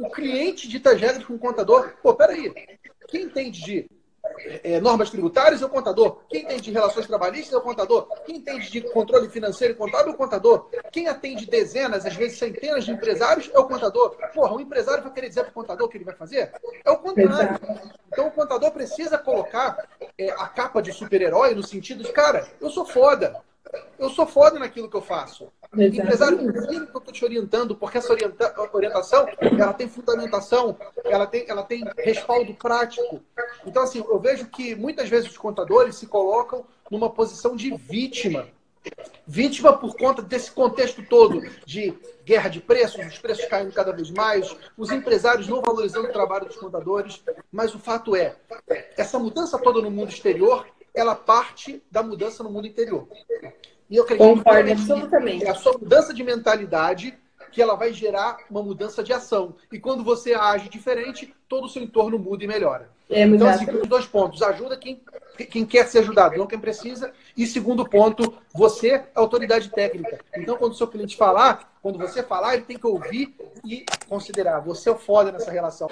o cliente dita as regras com o contador. Pô, peraí. Quem entende de é, normas tributárias é o contador. Quem entende de relações trabalhistas é o contador. Quem entende de controle financeiro e contábil é o contador. Quem atende dezenas, às vezes centenas de empresários é o contador. Porra, um empresário vai querer dizer para o contador o que ele vai fazer? É o contrário. Então o contador precisa colocar é, a capa de super-herói no sentido de, cara, eu sou foda. Eu sou foda naquilo que eu faço. Exatamente. Empresário, eu estou te orientando, porque essa orienta orientação ela tem fundamentação, ela tem, ela tem respaldo prático. Então, assim, eu vejo que muitas vezes os contadores se colocam numa posição de vítima. Vítima por conta desse contexto todo de guerra de preços, os preços caindo cada vez mais, os empresários não valorizando o trabalho dos contadores. Mas o fato é, essa mudança toda no mundo exterior, ela parte da mudança no mundo interior. E eu acredito Concordo, absolutamente. é a sua mudança de mentalidade que ela vai gerar uma mudança de ação. E quando você age diferente, todo o seu entorno muda e melhora. É, então, assim, os dois pontos. Ajuda quem, quem quer ser ajudado, não quem precisa. E segundo ponto, você é autoridade técnica. Então, quando o seu cliente falar, quando você falar, ele tem que ouvir e considerar. Você é o foda nessa relação.